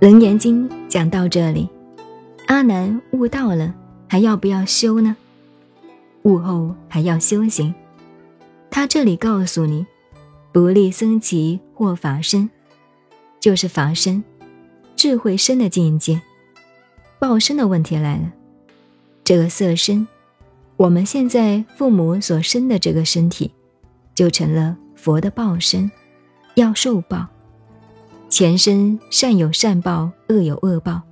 楞严经讲到这里，阿难悟道了，还要不要修呢？悟后还要修行。他这里告诉你，不立僧祇或法身，就是法身、智慧身的境界。报身的问题来了，这个色身，我们现在父母所生的这个身体，就成了佛的报身，要受报。前生善有善报，恶有恶报。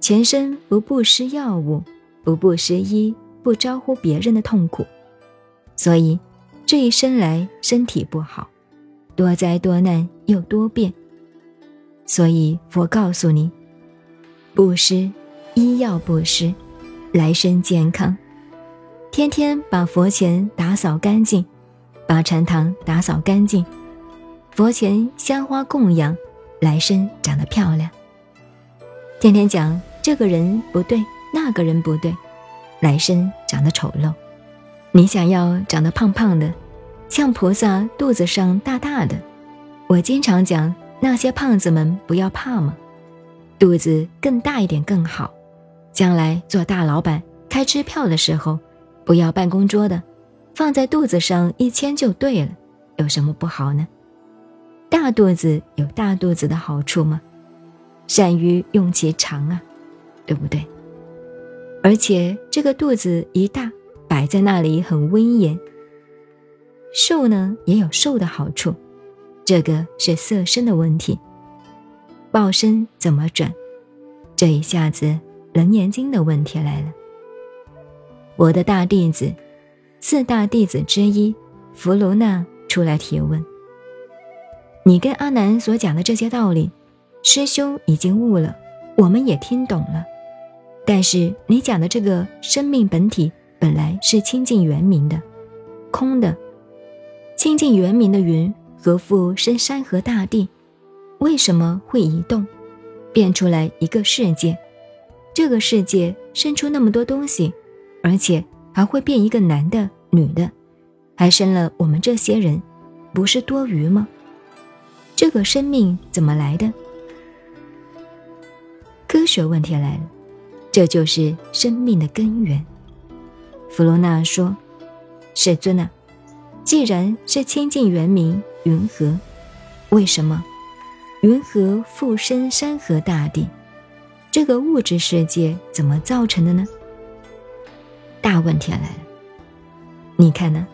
前生不布施药物，不布施衣，不招呼别人的痛苦，所以这一生来身体不好，多灾多难又多变。所以佛告诉你，布施医药布施，来生健康。天天把佛前打扫干净，把禅堂打扫干净，佛前香花供养。来生长得漂亮，天天讲这个人不对，那个人不对，来生长得丑陋。你想要长得胖胖的，像菩萨肚子上大大的。我经常讲那些胖子们不要怕嘛，肚子更大一点更好。将来做大老板开支票的时候，不要办公桌的，放在肚子上一签就对了，有什么不好呢？大肚子有大肚子的好处吗？善于用其长啊，对不对？而且这个肚子一大，摆在那里很威严。瘦呢也有瘦的好处，这个是色身的问题。报身怎么转？这一下子楞严经的问题来了。我的大弟子，四大弟子之一弗罗那出来提问。你跟阿难所讲的这些道理，师兄已经悟了，我们也听懂了。但是你讲的这个生命本体本来是清净圆明的，空的，清净圆明的云何复生山河大地？为什么会移动，变出来一个世界？这个世界生出那么多东西，而且还会变一个男的、女的，还生了我们这些人，不是多余吗？这个生命怎么来的？科学问题来了，这就是生命的根源。弗罗纳说：“世尊啊，既然是清净原明云河，为什么云河附身山河大地？这个物质世界怎么造成的呢？”大问题来了，你看呢？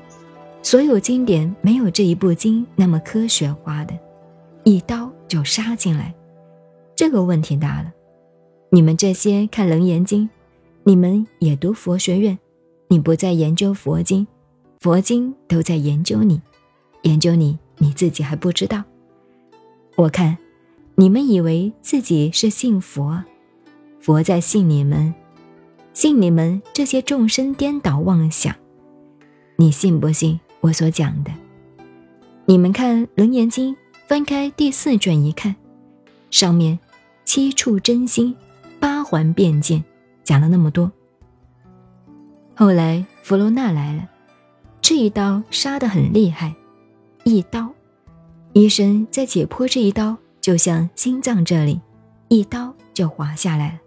所有经典没有这一部经那么科学化的。一刀就杀进来，这个问题大了。你们这些看《楞严经》，你们也读佛学院，你不在研究佛经，佛经都在研究你，研究你，你自己还不知道。我看你们以为自己是信佛，佛在信你们，信你们这些众生颠倒妄想。你信不信我所讲的？你们看《楞严经》。翻开第四卷一看，上面七处真心，八环变剑，讲了那么多。后来弗罗娜来了，这一刀杀得很厉害，一刀，医生在解剖这一刀，就像心脏这里，一刀就划下来了。